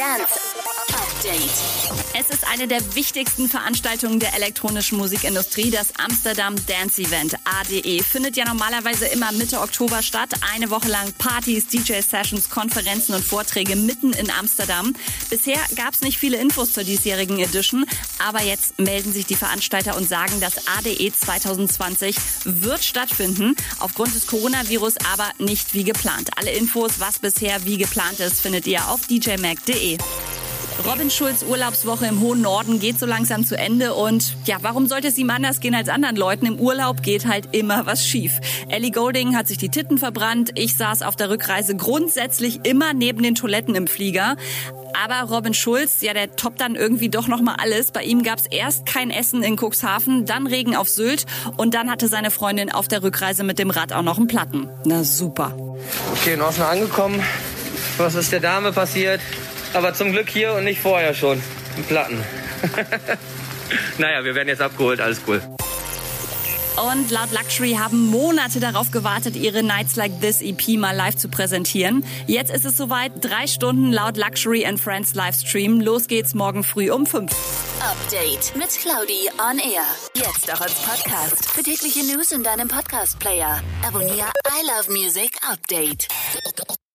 Dance Update. Es ist eine der wichtigsten Veranstaltungen der elektronischen Musikindustrie. Das Amsterdam Dance Event ADE findet ja normalerweise immer Mitte Oktober statt. Eine Woche lang Partys, DJ-Sessions, Konferenzen und Vorträge mitten in Amsterdam. Bisher gab es nicht viele Infos zur diesjährigen Edition, aber jetzt melden sich die Veranstalter und sagen, das ADE 2020 wird stattfinden. Aufgrund des Coronavirus aber nicht wie geplant. Alle Infos, was bisher wie geplant ist, findet ihr auf djmag.de. Robin Schulz Urlaubswoche im hohen Norden geht so langsam zu Ende und ja, warum sollte es ihm anders gehen als anderen Leuten? Im Urlaub geht halt immer was schief. Ellie Golding hat sich die Titten verbrannt. Ich saß auf der Rückreise grundsätzlich immer neben den Toiletten im Flieger. Aber Robin Schulz, ja, der toppt dann irgendwie doch noch mal alles. Bei ihm gab's erst kein Essen in Cuxhaven, dann Regen auf Sylt und dann hatte seine Freundin auf der Rückreise mit dem Rad auch noch einen Platten. Na super. Okay, in Osnabrück angekommen. Was ist der Dame passiert? Aber zum Glück hier und nicht vorher schon. Im Platten. naja, wir werden jetzt abgeholt, alles cool. Und laut Luxury haben Monate darauf gewartet, ihre Nights Like This EP mal live zu präsentieren. Jetzt ist es soweit. Drei Stunden laut Luxury and Friends Livestream. Los geht's morgen früh um fünf. Update mit Claudi on Air. Jetzt auch als Podcast. Für tägliche News in deinem Podcast-Player. Abonniere I Love Music Update.